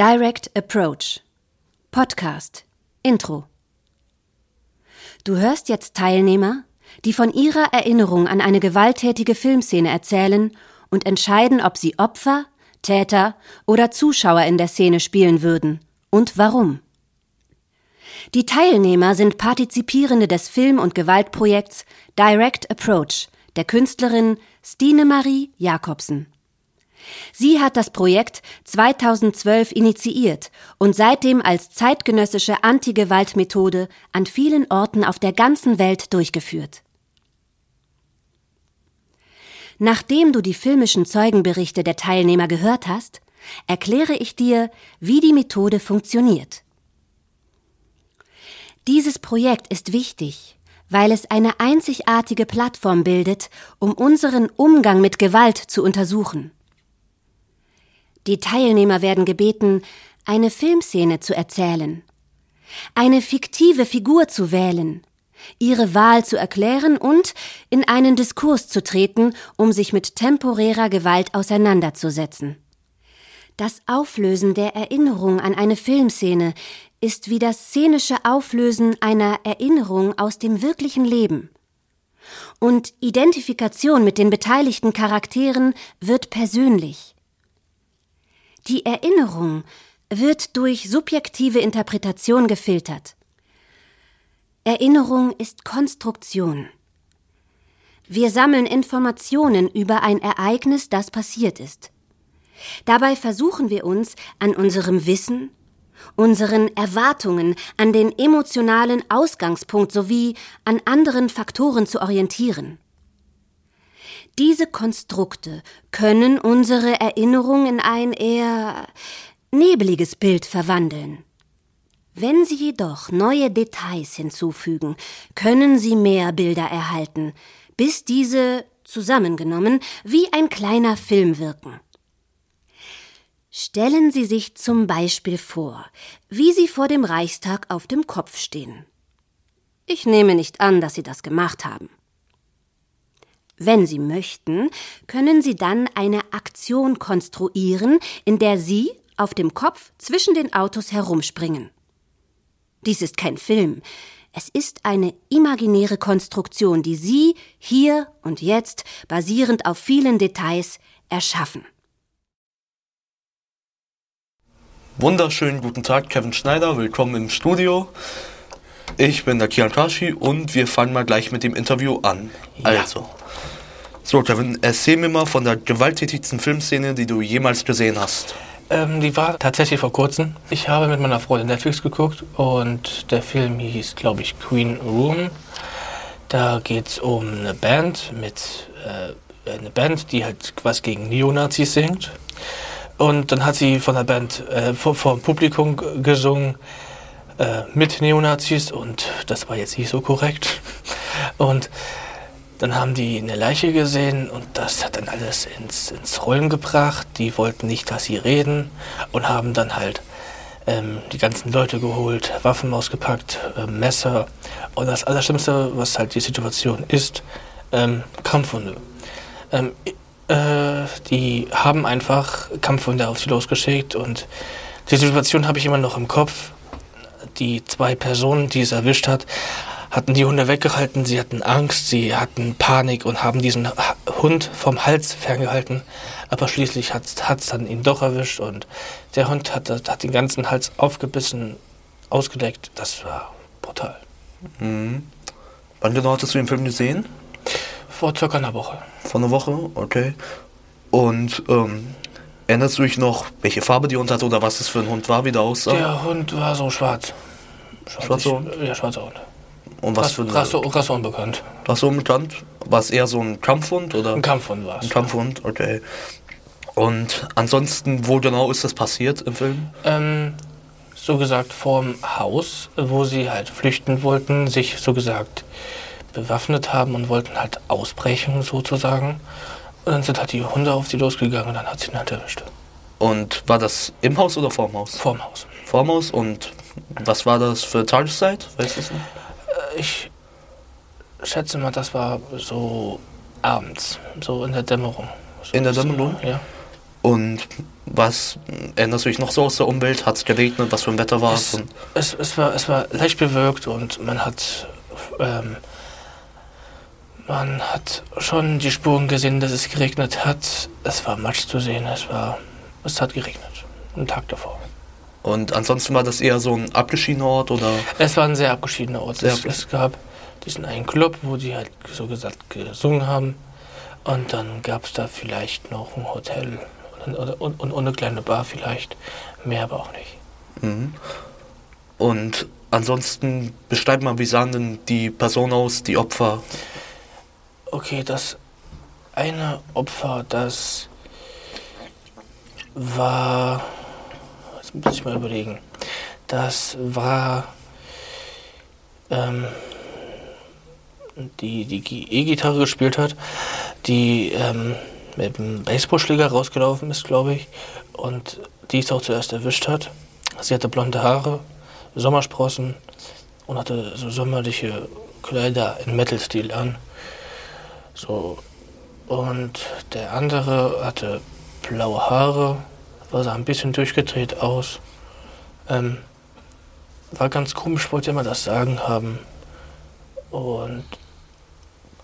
Direct Approach Podcast Intro Du hörst jetzt Teilnehmer, die von ihrer Erinnerung an eine gewalttätige Filmszene erzählen und entscheiden, ob sie Opfer, Täter oder Zuschauer in der Szene spielen würden und warum. Die Teilnehmer sind Partizipierende des Film- und Gewaltprojekts Direct Approach der Künstlerin Stine Marie Jakobsen. Sie hat das Projekt 2012 initiiert und seitdem als zeitgenössische Antigewaltmethode an vielen Orten auf der ganzen Welt durchgeführt. Nachdem du die filmischen Zeugenberichte der Teilnehmer gehört hast, erkläre ich dir, wie die Methode funktioniert. Dieses Projekt ist wichtig, weil es eine einzigartige Plattform bildet, um unseren Umgang mit Gewalt zu untersuchen. Die Teilnehmer werden gebeten, eine Filmszene zu erzählen, eine fiktive Figur zu wählen, ihre Wahl zu erklären und in einen Diskurs zu treten, um sich mit temporärer Gewalt auseinanderzusetzen. Das Auflösen der Erinnerung an eine Filmszene ist wie das szenische Auflösen einer Erinnerung aus dem wirklichen Leben. Und Identifikation mit den beteiligten Charakteren wird persönlich. Die Erinnerung wird durch subjektive Interpretation gefiltert. Erinnerung ist Konstruktion. Wir sammeln Informationen über ein Ereignis, das passiert ist. Dabei versuchen wir uns an unserem Wissen, unseren Erwartungen, an den emotionalen Ausgangspunkt sowie an anderen Faktoren zu orientieren. Diese Konstrukte können unsere Erinnerung in ein eher nebeliges Bild verwandeln. Wenn Sie jedoch neue Details hinzufügen, können Sie mehr Bilder erhalten, bis diese zusammengenommen wie ein kleiner Film wirken. Stellen Sie sich zum Beispiel vor, wie Sie vor dem Reichstag auf dem Kopf stehen. Ich nehme nicht an, dass Sie das gemacht haben. Wenn Sie möchten, können Sie dann eine Aktion konstruieren, in der Sie auf dem Kopf zwischen den Autos herumspringen. Dies ist kein Film. Es ist eine imaginäre Konstruktion, die Sie hier und jetzt, basierend auf vielen Details, erschaffen. Wunderschönen guten Tag, Kevin Schneider. Willkommen im Studio. Ich bin der Kian Kashi und wir fangen mal gleich mit dem Interview an. Ja. Also. So, Kevin, erzähl mir mal von der gewalttätigsten Filmszene, die du jemals gesehen hast. Ähm, die war tatsächlich vor kurzem. Ich habe mit meiner Freundin Netflix geguckt und der Film hieß, glaube ich, Queen Room. Da geht es um eine Band mit äh, eine Band, die halt was gegen Neonazis singt. Und dann hat sie von der Band äh, vor, vor dem Publikum gesungen äh, mit Neonazis und das war jetzt nicht so korrekt. Und dann haben die eine Leiche gesehen und das hat dann alles ins, ins Rollen gebracht. Die wollten nicht, dass sie reden und haben dann halt ähm, die ganzen Leute geholt, Waffen ausgepackt, äh, Messer und das Allerschlimmste, was halt die Situation ist, ähm, Kampfhunde. Ähm, äh, die haben einfach Kampfhunde auf sie losgeschickt und die Situation habe ich immer noch im Kopf. Die zwei Personen, die es erwischt hat, hatten die Hunde weggehalten, sie hatten Angst, sie hatten Panik und haben diesen Hund vom Hals ferngehalten. Aber schließlich hat es dann ihn doch erwischt und der Hund hat, hat den ganzen Hals aufgebissen, ausgedeckt. Das war brutal. Mhm. Wann genau hattest du den Film gesehen? Vor circa einer Woche. Vor einer Woche, okay. Und ähm, erinnerst du dich noch, welche Farbe die Hund hatte oder was es für ein Hund war, wie der aussah? Der Hund war so schwarz. Schwarzer Hund? Ja, schwarzer Hund. Und was für eine. Rasse, Rasse unbekannt. Rasse unbekannt? War es eher so ein Kampfhund? Oder? Ein Kampfhund war es. Ein Kampfhund, okay. Und ansonsten, wo genau ist das passiert im Film? Ähm, so gesagt vorm Haus, wo sie halt flüchten wollten, sich so gesagt bewaffnet haben und wollten halt ausbrechen sozusagen. Und dann sind halt die Hunde auf sie losgegangen und dann hat sie ihn halt erwischt. Und war das im Haus oder vorm Haus? Vorm Haus. Vorm Haus und was war das für Tageszeit? Weißt du noch? Ich schätze mal, das war so abends, so in der Dämmerung. So in der Dämmerung? Ja. Und was erinnerst du dich noch so aus der Umwelt? Hat es geregnet? Was für ein Wetter war es? Es, es, war, es war leicht bewölkt und man hat, ähm, man hat schon die Spuren gesehen, dass es geregnet hat. Es war Matsch zu sehen, es, war, es hat geregnet, einen Tag davor. Und ansonsten war das eher so ein abgeschiedener Ort oder? Es war ein sehr abgeschiedener Ort. Es, es, gab diesen einen Club, wo die halt so gesagt gesungen haben. Und dann gab es da vielleicht noch ein Hotel und, und, und, und, eine kleine Bar vielleicht. Mehr aber auch nicht. Mhm. Und ansonsten beschreib mal, wie sahen denn die Personen aus, die Opfer? Okay, das eine Opfer, das war. Jetzt muss ich mal überlegen. Das war. Ähm, die die E-Gitarre gespielt hat, die ähm, mit dem Baseballschläger rausgelaufen ist, glaube ich, und die es auch zuerst erwischt hat. Sie hatte blonde Haare, Sommersprossen und hatte so sommerliche Kleider in Metal-Stil an. So. Und der andere hatte blaue Haare, war sah ein bisschen durchgedreht aus. Ähm, war ganz komisch, wollte immer das Sagen haben. Und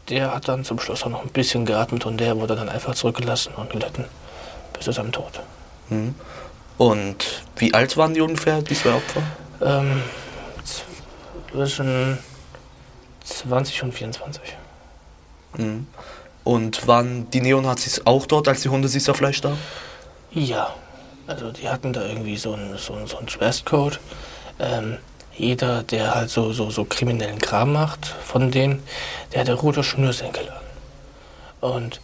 der hat dann zum Schluss auch noch ein bisschen geatmet und der wurde dann einfach zurückgelassen und gelitten bis zu seinem Tod. Mhm. Und wie alt waren die ungefähr, die zwei Opfer? Ähm, zwischen 20 und 24. Mhm. Und waren die Neonazis auch dort, als die Hunde sie zerfleischt haben? Ja, also die hatten da irgendwie so einen so so ein Schwerstcode. Ähm, jeder, der halt so, so, so kriminellen Kram macht, von denen, der hatte rote Schnürsenkel an. Und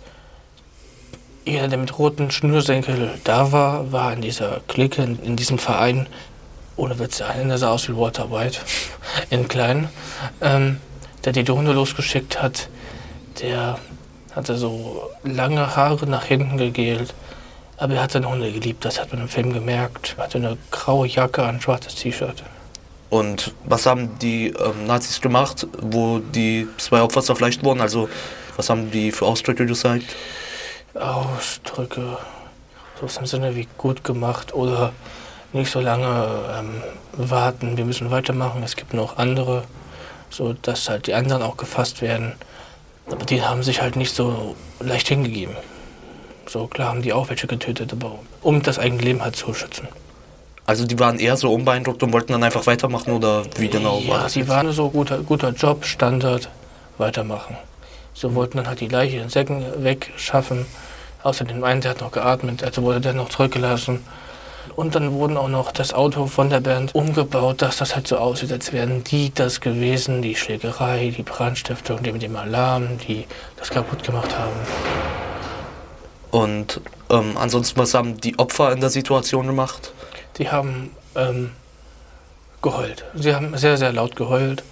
jeder, der mit roten Schnürsenkel da war, war in dieser Clique, in, in diesem Verein, ohne Witze, einer sah aus wie Walter White, in klein, ähm, der die Hunde losgeschickt hat, der hatte so lange Haare nach hinten gegelt, aber er hat seine Hunde geliebt, das hat man im Film gemerkt. Er hatte eine graue Jacke, ein schwarzes T-Shirt. Und was haben die ähm, Nazis gemacht, wo die zwei Opfer zerfleischt wurden? Also, was haben die für Ausdrücke gezeigt? Ausdrücke, so im Sinne wie gut gemacht oder nicht so lange ähm, warten, wir müssen weitermachen, es gibt noch andere, so dass halt die anderen auch gefasst werden. Aber die haben sich halt nicht so leicht hingegeben. So klar haben die auch welche getötet, aber um das eigene Leben halt zu schützen. Also die waren eher so unbeeindruckt und wollten dann einfach weitermachen oder wie genau ja, war das? Ja, sie waren so guter, guter Job, Standard, weitermachen. So wollten dann halt die Leiche in Säcken wegschaffen. Außer dem einen, der hat noch geatmet, also wurde der noch zurückgelassen. Und dann wurden auch noch das Auto von der Band umgebaut, dass das halt so aussieht, als wären die das gewesen, die Schlägerei, die Brandstiftung, die mit dem Alarm, die das kaputt gemacht haben. Und ähm, ansonsten, was haben die Opfer in der Situation gemacht? die haben ähm, geheult. Sie haben sehr, sehr laut geheult.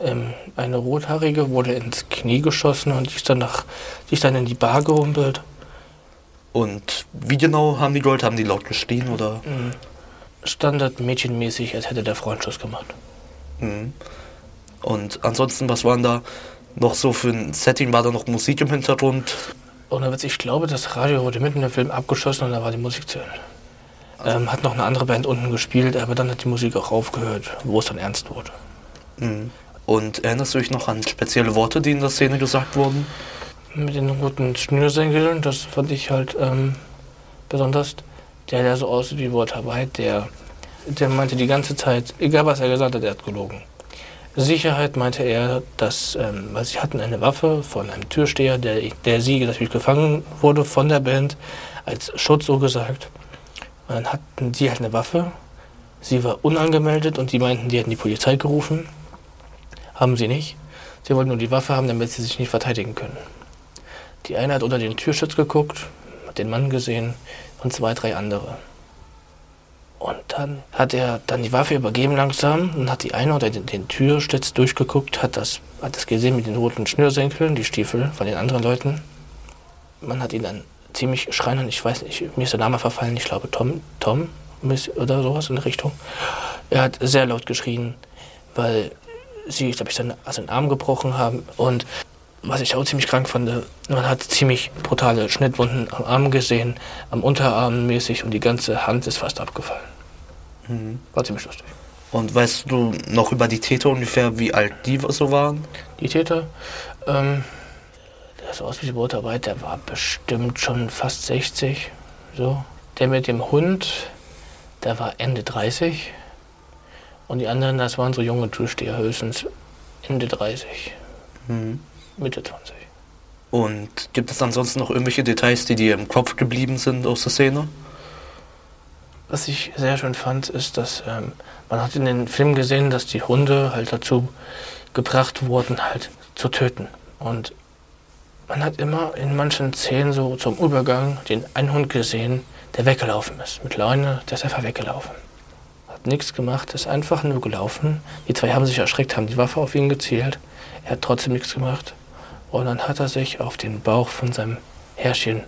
Ähm, eine Rothaarige wurde ins Knie geschossen und ist dann, nach, ist dann in die Bar gehumpelt. Und wie genau haben die geheult? Haben die laut geschrien oder? Mhm. Standardmädchenmäßig, als hätte der Freundschuss gemacht. Mhm. Und ansonsten, was waren da noch so für ein Setting? War da noch Musik im Hintergrund? Ohne Witz, ich glaube, das Radio wurde mitten im Film abgeschossen und da war die Musik zu Ende. Ähm, hat noch eine andere Band unten gespielt, aber dann hat die Musik auch aufgehört, wo es dann ernst wurde. Mhm. Und erinnerst du dich noch an spezielle Worte, die in der Szene gesagt wurden? Mit den roten Schnürsenkeln, das fand ich halt ähm, besonders. Der, der so aussieht wie Walter White, der, der meinte die ganze Zeit, egal was er gesagt hat, er hat gelogen. Sicherheit meinte er, dass, ähm, weil sie hatten eine Waffe von einem Türsteher, der, der sie natürlich gefangen wurde von der Band, als Schutz so gesagt. Und dann hatten die halt eine Waffe. Sie war unangemeldet und die meinten, die hätten die Polizei gerufen. Haben sie nicht. Sie wollten nur die Waffe haben, damit sie sich nicht verteidigen können. Die eine hat unter den Türschutz geguckt, hat den Mann gesehen und zwei, drei andere. Und dann hat er dann die Waffe übergeben langsam und hat die eine unter den, den Türschlitz durchgeguckt, hat das, hat das gesehen mit den roten Schnürsenkeln, die Stiefel von den anderen Leuten. Man hat ihn dann ziemlich schreiend. Ich weiß nicht, mir ist der Name verfallen. Ich glaube Tom, Tom oder sowas in der Richtung. Er hat sehr laut geschrien, weil sie, glaube ich, seinen, den Arm gebrochen haben. Und was ich auch ziemlich krank fand, man hat ziemlich brutale Schnittwunden am Arm gesehen, am Unterarm mäßig und die ganze Hand ist fast abgefallen. Mhm. War ziemlich lustig. Und weißt du noch über die Täter ungefähr, wie alt die so waren? Die Täter? Ähm, der ist aus wie Brotarbeit, der war bestimmt schon fast 60. So. Der mit dem Hund, der war Ende 30. Und die anderen, das waren so junge Türsteher, höchstens Ende 30. Mhm. Mitte 20. Und gibt es ansonsten noch irgendwelche Details, die dir im Kopf geblieben sind aus der Szene? Was ich sehr schön fand, ist, dass ähm, man hat in den Film gesehen, dass die Hunde halt dazu gebracht wurden, halt zu töten. Und man hat immer in manchen Szenen so zum Übergang den einen Hund gesehen, der weggelaufen ist. Mit Leine, der ist einfach weggelaufen. Hat nichts gemacht, ist einfach nur gelaufen. Die zwei haben sich erschreckt, haben die Waffe auf ihn gezielt. Er hat trotzdem nichts gemacht. Und dann hat er sich auf den Bauch von seinem Herrchen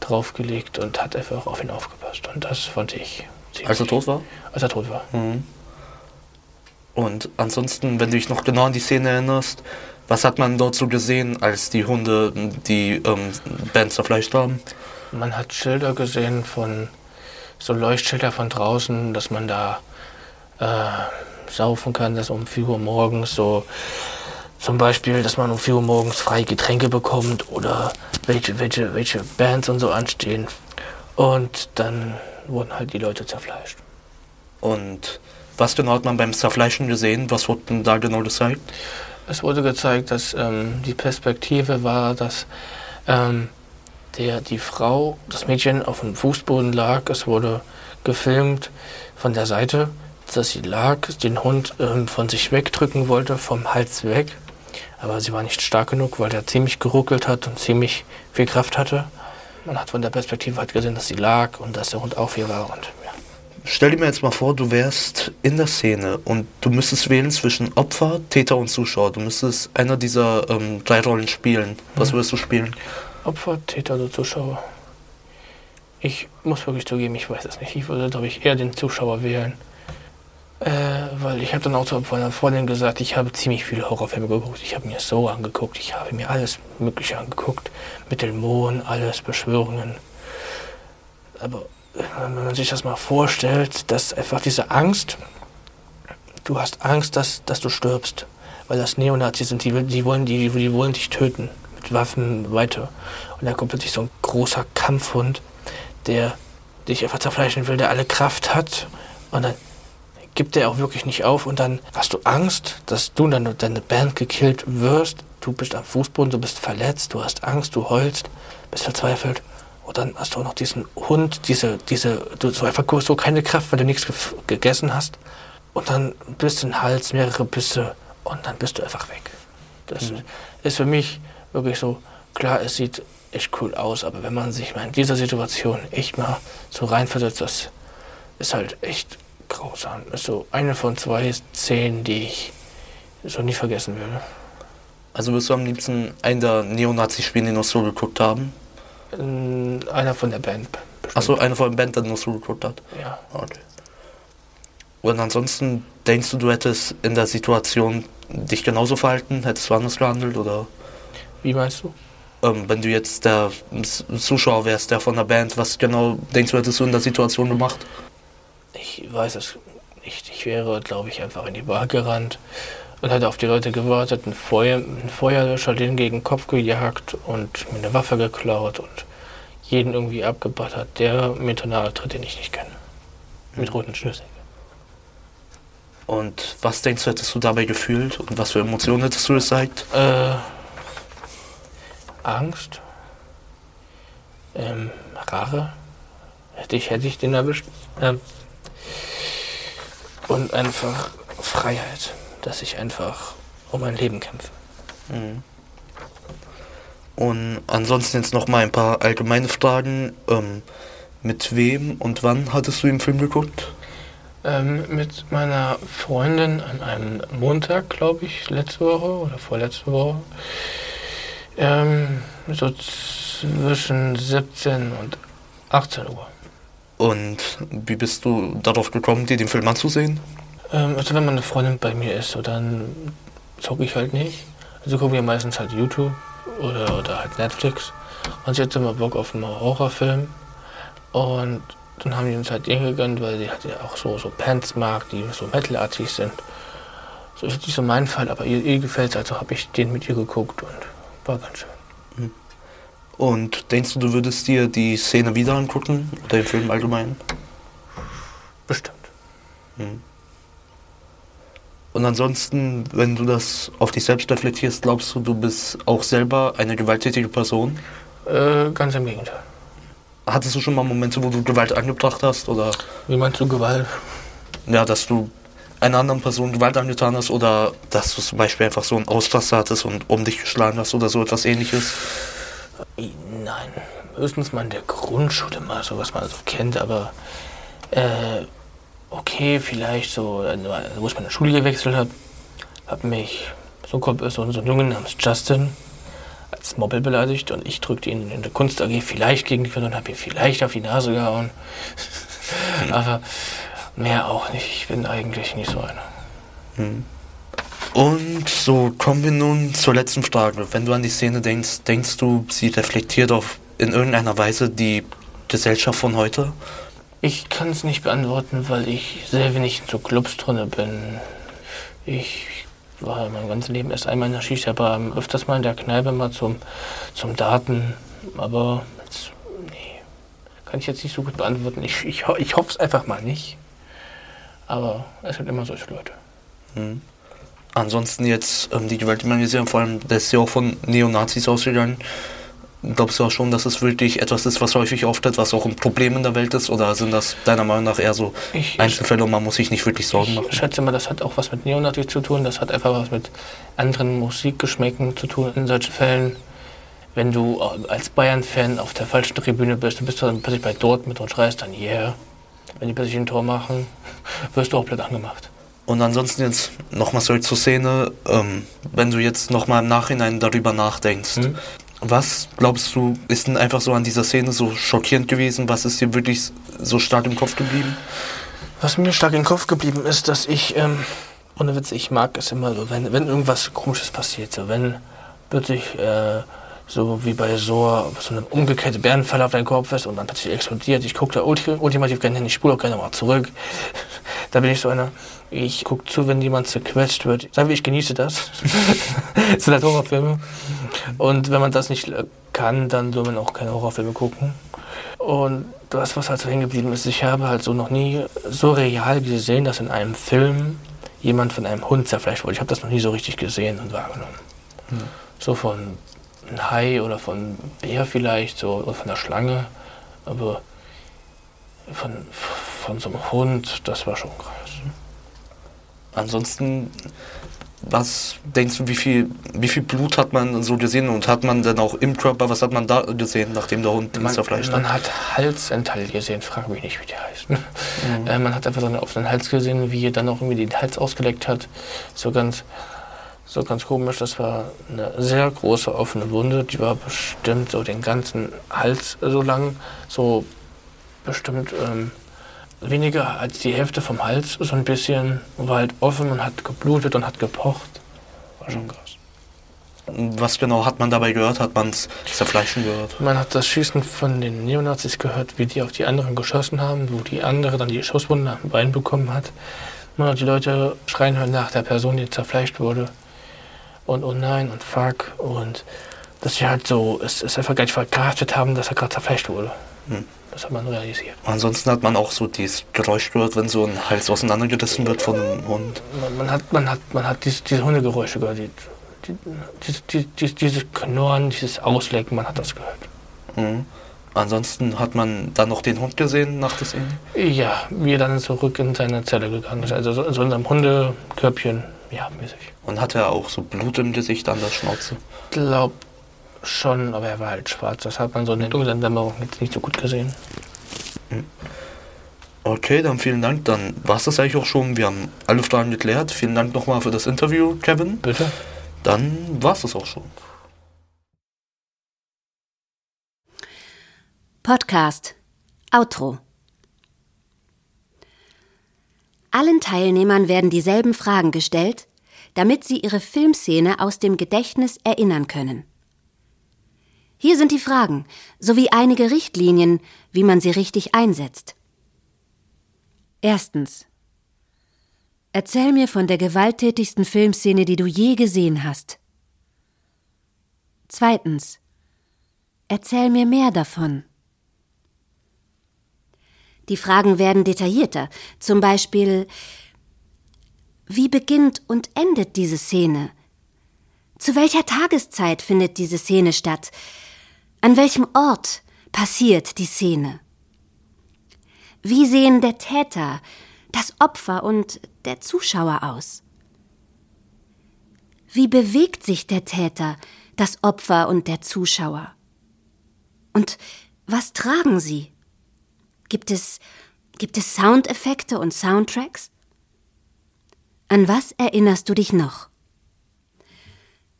draufgelegt und hat einfach auf ihn aufgepasst. Und das fand ich. Als er tot war? Als er tot war. Mhm. Und ansonsten, wenn du dich noch genau an die Szene erinnerst, was hat man dort so gesehen, als die Hunde die ähm, Band zerfleischt haben? Man hat Schilder gesehen von, so Leuchtschilder von draußen, dass man da äh, saufen kann, dass um 4 Uhr morgens so zum Beispiel, dass man um 4 Uhr morgens freie Getränke bekommt oder welche, welche, welche Bands und so anstehen. Und dann wurden halt die Leute zerfleischt. Und was genau hat man beim Zerfleischen gesehen? Was wurde denn da genau gezeigt? Es wurde gezeigt, dass ähm, die Perspektive war, dass ähm, der, die Frau, das Mädchen auf dem Fußboden lag. Es wurde gefilmt von der Seite, dass sie lag, den Hund ähm, von sich wegdrücken wollte, vom Hals weg. Aber sie war nicht stark genug, weil er ziemlich geruckelt hat und ziemlich viel Kraft hatte. Man hat von der Perspektive halt gesehen, dass sie lag und dass der Hund auch hier war. Und Stell dir mir jetzt mal vor, du wärst in der Szene und du müsstest wählen zwischen Opfer, Täter und Zuschauer. Du müsstest einer dieser ähm, drei Rollen spielen. Was mhm. würdest du spielen? Opfer, Täter oder Zuschauer? Ich muss wirklich zugeben, ich weiß es nicht. Ich würde, glaube ich, eher den Zuschauer wählen. Äh, weil ich habe dann auch zu meiner Freundin gesagt, ich habe ziemlich viele Horrorfilme geguckt. Ich habe mir so angeguckt, ich habe mir alles Mögliche angeguckt. Mit Dämonen, alles, Beschwörungen. Aber wenn man sich das mal vorstellt, dass einfach diese Angst, du hast Angst, dass, dass du stirbst, weil das Neonazis sind, die, die, wollen, die, die wollen dich töten, mit Waffen weiter. Und dann kommt plötzlich so ein großer Kampfhund, der dich einfach zerfleischen will, der alle Kraft hat und dann gibt er auch wirklich nicht auf und dann hast du Angst, dass du dann deine Band gekillt wirst. Du bist am Fußboden, du bist verletzt, du hast Angst, du heulst, bist verzweifelt und dann hast du auch noch diesen Hund, diese, diese, du so einfach so keine Kraft, weil du nichts gegessen hast. Und dann ein bisschen Hals, mehrere Bisse und dann bist du einfach weg. Das mhm. ist für mich wirklich so, klar, es sieht echt cool aus, aber wenn man sich mal in dieser Situation echt mal so reinversetzt, das ist halt echt grausam. Das ist so eine von zwei Szenen, die ich so nie vergessen würde. Also wirst du am liebsten einen der Neonazi-Spiele noch so geguckt haben? Einer von der Band. Achso, einer von der Band, der nur zugeguckt hat? Ja. Okay. Und ansonsten denkst du, du hättest in der Situation dich genauso verhalten? Hättest du anders gehandelt oder? Wie meinst du? Ähm, wenn du jetzt der Zuschauer wärst, der von der Band, was genau denkst du, hättest du in der Situation gemacht? Ich weiß es nicht. Ich wäre, glaube ich, einfach in die Bar gerannt und hat auf die Leute gewartet, ein, Feuer, ein Feuerlöscher denen gegen den Kopf gejagt und mir eine Waffe geklaut und jeden irgendwie abgebattert, der mir nahe tritt, den ich nicht kenne. Mit mhm. roten Schlüsseln. Und was denkst du, hättest du dabei gefühlt und was für Emotionen hättest du gezeigt? Äh, Angst. Ähm, Rache. Hätte ich, hätte ich den erwischt. Ähm, und einfach Freiheit dass ich einfach um mein Leben kämpfe. Mhm. Und ansonsten jetzt noch mal ein paar allgemeine Fragen. Ähm, mit wem und wann hattest du den Film geguckt? Ähm, mit meiner Freundin an einem Montag, glaube ich, letzte Woche oder vorletzte Woche. Ähm, so zwischen 17 und 18 Uhr. Und wie bist du darauf gekommen, dir den Film anzusehen? Ähm, also wenn meine Freundin bei mir ist, so, dann zocke ich halt nicht. Also gucken wir meistens halt YouTube oder, oder halt Netflix. Und sie hatte immer Bock auf einen Horrorfilm. Und dann haben die uns halt den gegönnt, weil sie halt ja auch so, so Pants mag, die so metalartig sind. So ist nicht so mein Fall, aber ihr, ihr gefällt es, also habe ich den mit ihr geguckt und war ganz schön. Und denkst du, du würdest dir die Szene wieder angucken oder den Film allgemein? Bestimmt. Hm. Und ansonsten, wenn du das auf dich selbst reflektierst, glaubst du, du bist auch selber eine gewalttätige Person? Äh, ganz im Gegenteil. Hattest du schon mal Momente, wo du Gewalt angebracht hast? Oder? Wie meinst du Gewalt? Ja, dass du einer anderen Person Gewalt angetan hast oder dass du zum Beispiel einfach so einen Ausraster hattest und um dich geschlagen hast oder so etwas ähnliches? Nein, höchstens mal in der Grundschule mal so, was man so kennt, aber äh, okay, vielleicht so, äh, wo ich meine Schule gewechselt habe, hat mich so, so, ein Junge namens Justin als Mobbel beleidigt und ich drückte ihn in der Kunst AG vielleicht gegen die Person und habe ihn vielleicht auf die Nase gehauen. aber mehr auch nicht. Ich bin eigentlich nicht so einer. Hm. Und so kommen wir nun zur letzten Frage. Wenn du an die Szene denkst, denkst du, sie reflektiert auf in irgendeiner Weise die Gesellschaft von heute? Ich kann es nicht beantworten, weil ich sehr wenig in so Clubs drin bin. Ich war mein ganzes Leben erst einmal in der Shisha-Bar, öfters mal in der Kneipe, mal zum, zum Daten. Aber jetzt, nee, kann ich jetzt nicht so gut beantworten. Ich, ich, ich hoffe es einfach mal nicht. Aber es gibt immer solche Leute. Hm. Ansonsten jetzt ähm, die Gewalt, die man gesehen hat, vor allem, das ist ja auch von Neonazis ausgegangen. Glaubst du auch schon, dass es wirklich etwas ist, was häufig auftritt, was auch ein Problem in der Welt ist? Oder sind das deiner Meinung nach eher so ich, Einzelfälle und man muss sich nicht wirklich Sorgen machen? Ich schätze mal, das hat auch was mit Neonazis zu tun. Das hat einfach was mit anderen Musikgeschmäcken zu tun in solchen Fällen. Wenn du äh, als Bayern-Fan auf der falschen Tribüne bist, du bist dann plötzlich bei Dortmund und schreist dann, yeah. Wenn die plötzlich ein Tor machen, wirst du auch blöd angemacht. Und ansonsten jetzt nochmal zurück zur Szene, ähm, wenn du jetzt nochmal im Nachhinein darüber nachdenkst, hm? was glaubst du, ist denn einfach so an dieser Szene so schockierend gewesen? Was ist dir wirklich so stark im Kopf geblieben? Was mir stark im Kopf geblieben ist, dass ich, ähm, ohne Witz, ich mag es immer so, wenn, wenn irgendwas Komisches passiert, so wenn plötzlich äh, so wie bei so, so eine umgekehrte Bärenfalle auf deinem Kopf ist und dann plötzlich explodiert. Ich gucke da ultimativ gerne hin, ich spule auch gerne mal zurück. Da bin ich so einer, ich gucke zu, wenn jemand zerquetscht wird. Wir, ich genieße das. das sind halt Horrorfilme. Und wenn man das nicht kann, dann soll man auch keine Horrorfilme gucken. Und das, was halt so hängen geblieben ist, ich habe halt so noch nie so real gesehen, dass in einem Film jemand von einem Hund zerfleischt wurde. Ich habe das noch nie so richtig gesehen und wahrgenommen. Hm. So von ein Hai oder von Bär vielleicht, so, oder von der Schlange. Aber von, von so einem Hund, das war schon krass. Ansonsten, was denkst du, wie viel, wie viel Blut hat man so gesehen und hat man dann auch im Körper, was hat man da gesehen, nachdem der Hund man, zerfleischt hat? Man hat Halsenteil gesehen, frage mich nicht, wie die heißt. Mhm. Äh, man hat einfach so auf den Hals gesehen, wie er dann auch irgendwie den Hals ausgeleckt hat. So ganz so ganz komisch. Das war eine sehr große offene Wunde. Die war bestimmt so den ganzen Hals so lang, so bestimmt ähm, weniger als die Hälfte vom Hals, so ein bisschen. War halt offen und hat geblutet und hat gepocht. War schon krass. Was genau hat man dabei gehört? Hat man es zerfleischen gehört? Man hat das Schießen von den Neonazis gehört, wie die auf die anderen geschossen haben, wo die andere dann die Schusswunde am Bein bekommen hat. Man hat die Leute schreien hören nach der Person, die zerfleischt wurde und oh nein und fuck und dass sie halt so es, es einfach gar nicht verkraftet haben, dass er gerade zerfleischt wurde. Hm. Das hat man realisiert. Ansonsten hat man auch so dieses Geräusch gehört, wenn so ein Hals auseinandergerissen wird von einem Hund. Man, man hat, man hat, man hat diese, diese Hundegeräusche gehört, die, die, die, die, diese Knurren, dieses Auslecken, man hat das gehört. Mhm. Ansonsten hat man dann noch den Hund gesehen nach des Szene? Ja, wie er dann zurück in seine Zelle gegangen ist. Also so in seinem Hundekörbchen, ja, mäßig. Und hatte er auch so Blut im Gesicht an der Schnauze? Ich glaube schon, aber er war halt schwarz. Das hat man so in der dunklen Dämmerung jetzt nicht so gut gesehen. Hm. Okay, dann vielen Dank. Dann war es das eigentlich auch schon. Wir haben alle Fragen geklärt. Vielen Dank nochmal für das Interview, Kevin. Bitte. Dann war es das auch schon. Podcast Outro Allen Teilnehmern werden dieselben Fragen gestellt, damit sie ihre Filmszene aus dem Gedächtnis erinnern können. Hier sind die Fragen sowie einige Richtlinien, wie man sie richtig einsetzt. Erstens. Erzähl mir von der gewalttätigsten Filmszene, die du je gesehen hast. Zweitens. Erzähl mir mehr davon. Die Fragen werden detaillierter. Zum Beispiel, wie beginnt und endet diese Szene? Zu welcher Tageszeit findet diese Szene statt? An welchem Ort passiert die Szene? Wie sehen der Täter, das Opfer und der Zuschauer aus? Wie bewegt sich der Täter, das Opfer und der Zuschauer? Und was tragen sie? Gibt es, gibt es Soundeffekte und Soundtracks? An was erinnerst du dich noch?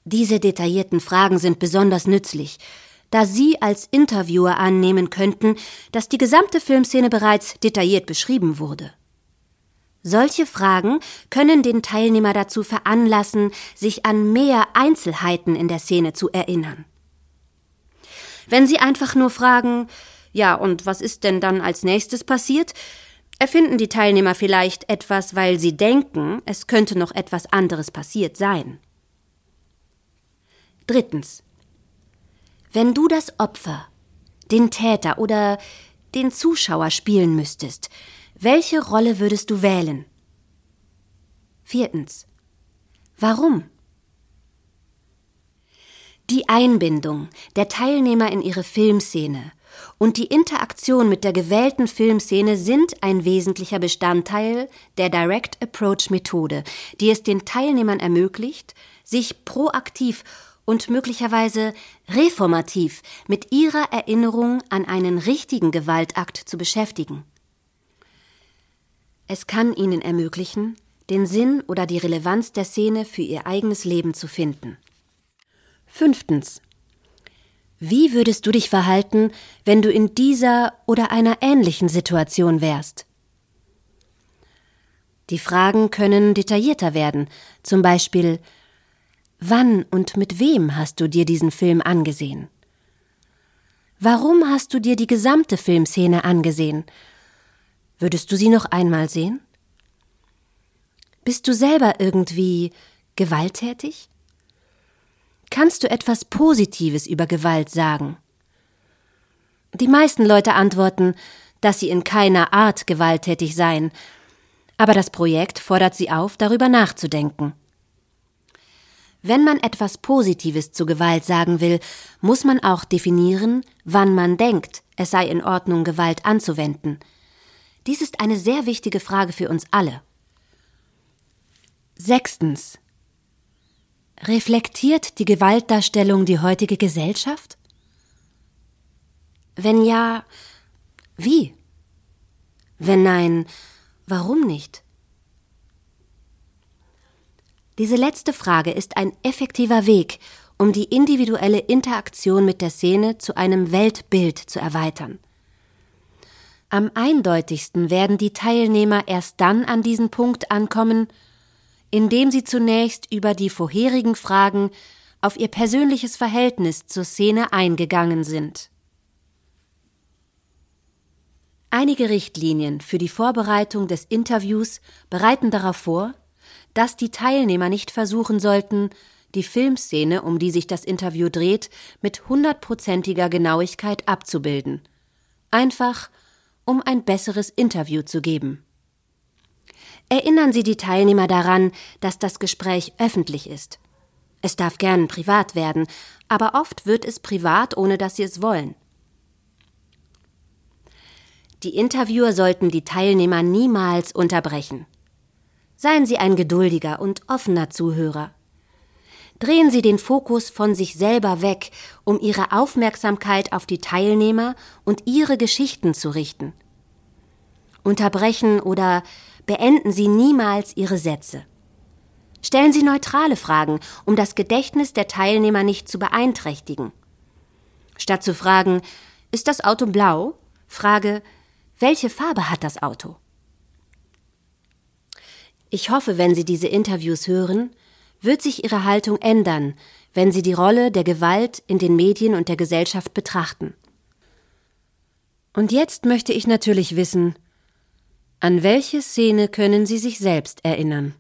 Diese detaillierten Fragen sind besonders nützlich, da Sie als Interviewer annehmen könnten, dass die gesamte Filmszene bereits detailliert beschrieben wurde. Solche Fragen können den Teilnehmer dazu veranlassen, sich an mehr Einzelheiten in der Szene zu erinnern. Wenn Sie einfach nur fragen, ja, und was ist denn dann als nächstes passiert? Erfinden die Teilnehmer vielleicht etwas, weil sie denken, es könnte noch etwas anderes passiert sein. Drittens. Wenn du das Opfer, den Täter oder den Zuschauer spielen müsstest, welche Rolle würdest du wählen? Viertens. Warum? Die Einbindung der Teilnehmer in ihre Filmszene und die Interaktion mit der gewählten Filmszene sind ein wesentlicher Bestandteil der Direct Approach Methode, die es den Teilnehmern ermöglicht, sich proaktiv und möglicherweise reformativ mit ihrer Erinnerung an einen richtigen Gewaltakt zu beschäftigen. Es kann ihnen ermöglichen, den Sinn oder die Relevanz der Szene für ihr eigenes Leben zu finden. Fünftens. Wie würdest du dich verhalten, wenn du in dieser oder einer ähnlichen Situation wärst? Die Fragen können detaillierter werden, zum Beispiel Wann und mit wem hast du dir diesen Film angesehen? Warum hast du dir die gesamte Filmszene angesehen? Würdest du sie noch einmal sehen? Bist du selber irgendwie gewalttätig? Kannst du etwas Positives über Gewalt sagen? Die meisten Leute antworten, dass sie in keiner Art gewalttätig seien, aber das Projekt fordert sie auf, darüber nachzudenken. Wenn man etwas Positives zu Gewalt sagen will, muss man auch definieren, wann man denkt, es sei in Ordnung, Gewalt anzuwenden. Dies ist eine sehr wichtige Frage für uns alle. Sechstens. Reflektiert die Gewaltdarstellung die heutige Gesellschaft? Wenn ja, wie? Wenn nein, warum nicht? Diese letzte Frage ist ein effektiver Weg, um die individuelle Interaktion mit der Szene zu einem Weltbild zu erweitern. Am eindeutigsten werden die Teilnehmer erst dann an diesen Punkt ankommen, indem sie zunächst über die vorherigen Fragen auf ihr persönliches Verhältnis zur Szene eingegangen sind. Einige Richtlinien für die Vorbereitung des Interviews bereiten darauf vor, dass die Teilnehmer nicht versuchen sollten, die Filmszene, um die sich das Interview dreht, mit hundertprozentiger Genauigkeit abzubilden. Einfach, um ein besseres Interview zu geben. Erinnern Sie die Teilnehmer daran, dass das Gespräch öffentlich ist. Es darf gern privat werden, aber oft wird es privat, ohne dass Sie es wollen. Die Interviewer sollten die Teilnehmer niemals unterbrechen. Seien Sie ein geduldiger und offener Zuhörer. Drehen Sie den Fokus von sich selber weg, um Ihre Aufmerksamkeit auf die Teilnehmer und ihre Geschichten zu richten. Unterbrechen oder beenden Sie niemals Ihre Sätze. Stellen Sie neutrale Fragen, um das Gedächtnis der Teilnehmer nicht zu beeinträchtigen. Statt zu fragen, ist das Auto blau? Frage, welche Farbe hat das Auto? Ich hoffe, wenn Sie diese Interviews hören, wird sich Ihre Haltung ändern, wenn Sie die Rolle der Gewalt in den Medien und der Gesellschaft betrachten. Und jetzt möchte ich natürlich wissen, an welche Szene können Sie sich selbst erinnern?